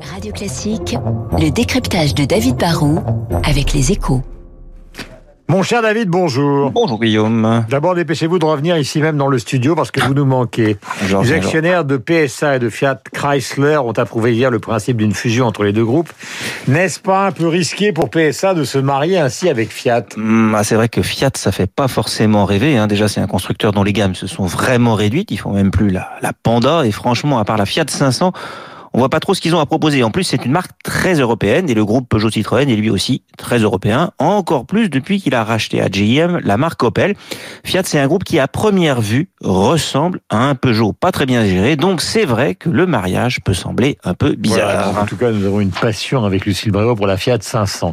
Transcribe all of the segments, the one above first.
Radio Classique, le décryptage de David Barrault avec les échos. Mon cher David, bonjour. Bonjour Guillaume. D'abord, dépêchez-vous de revenir ici même dans le studio parce que vous nous manquez. Bonjour, les bonjour. actionnaires de PSA et de Fiat Chrysler ont approuvé hier le principe d'une fusion entre les deux groupes. N'est-ce pas un peu risqué pour PSA de se marier ainsi avec Fiat? Hum, ah, c'est vrai que Fiat, ça fait pas forcément rêver. Hein. Déjà, c'est un constructeur dont les gammes se sont vraiment réduites. Ils font même plus la, la Panda. Et franchement, à part la Fiat 500, on voit pas trop ce qu'ils ont à proposer. En plus, c'est une marque très européenne et le groupe Peugeot Citroën est lui aussi très européen. Encore plus depuis qu'il a racheté à GM la marque Opel. Fiat, c'est un groupe qui, à première vue, ressemble à un Peugeot pas très bien géré. Donc, c'est vrai que le mariage peut sembler un peu bizarre. Voilà, en tout cas, nous avons une passion avec Lucille Bréau pour la Fiat 500.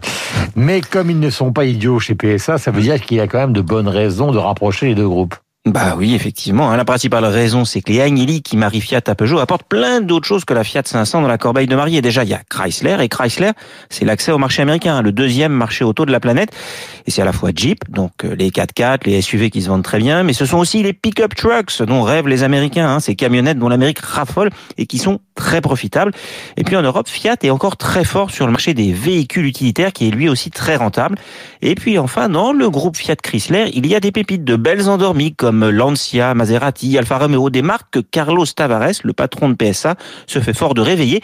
Mais comme ils ne sont pas idiots chez PSA, ça veut dire qu'il y a quand même de bonnes raisons de rapprocher les deux groupes. Bah oui, effectivement. hein. La principale raison, c'est que les Agnelli qui marient Fiat à Peugeot apportent plein d'autres choses que la Fiat 500 dans la corbeille de mariée. Déjà, il y a Chrysler, et Chrysler, c'est l'accès au marché américain, le deuxième marché auto de la planète. Et c'est à la fois Jeep, donc euh, les 4x4, les SUV qui se vendent très bien, mais ce sont aussi les pick-up trucks dont rêvent les Américains, hein, ces camionnettes dont l'Amérique raffole et qui sont très profitables. Et puis en Europe, Fiat est encore très fort sur le marché des véhicules utilitaires, qui est lui aussi très rentable. Et puis enfin, dans le groupe Fiat Chrysler, il y a des pépites de belles endormies comme Lancia, Maserati, Alfa Romeo, des marques que Carlos Tavares, le patron de PSA, se fait fort de réveiller.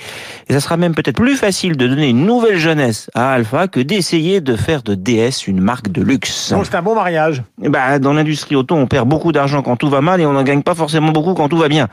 Et ça sera même peut-être plus facile de donner une nouvelle jeunesse à Alfa que d'essayer de faire de DS une marque de luxe. Donc c'est un bon mariage. Eh ben, dans l'industrie auto, on perd beaucoup d'argent quand tout va mal et on n'en gagne pas forcément beaucoup quand tout va bien.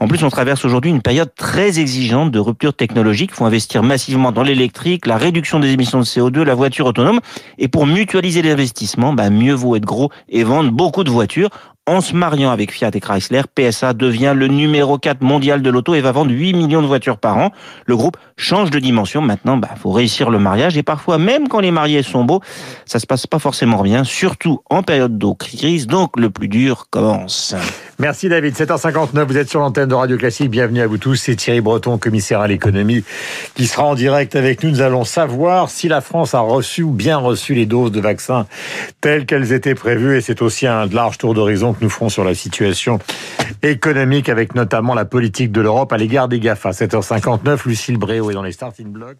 En plus, on traverse aujourd'hui une période très exigeante de rupture technologique. Il faut investir massivement dans l'électrique, la réduction des émissions de CO2, la voiture autonome. Et pour mutualiser l'investissement, ben, mieux vaut être gros et vendre beaucoup de voitures. En se mariant avec Fiat et Chrysler, PSA devient le numéro 4 mondial de l'auto et va vendre 8 millions de voitures par an. Le groupe change de dimension. Maintenant, bah, faut réussir le mariage et parfois, même quand les mariés sont beaux, ça se passe pas forcément bien, surtout en période de crise. Donc, le plus dur commence. Merci David. 7h59, vous êtes sur l'antenne de Radio Classique. Bienvenue à vous tous. C'est Thierry Breton, commissaire à l'économie, qui sera en direct avec nous. Nous allons savoir si la France a reçu ou bien reçu les doses de vaccins telles qu'elles étaient prévues. Et c'est aussi un large tour d'horizon que nous ferons sur la situation économique avec notamment la politique de l'Europe à l'égard des GAFA. 7h59, Lucille Bréau est dans les starting blocks.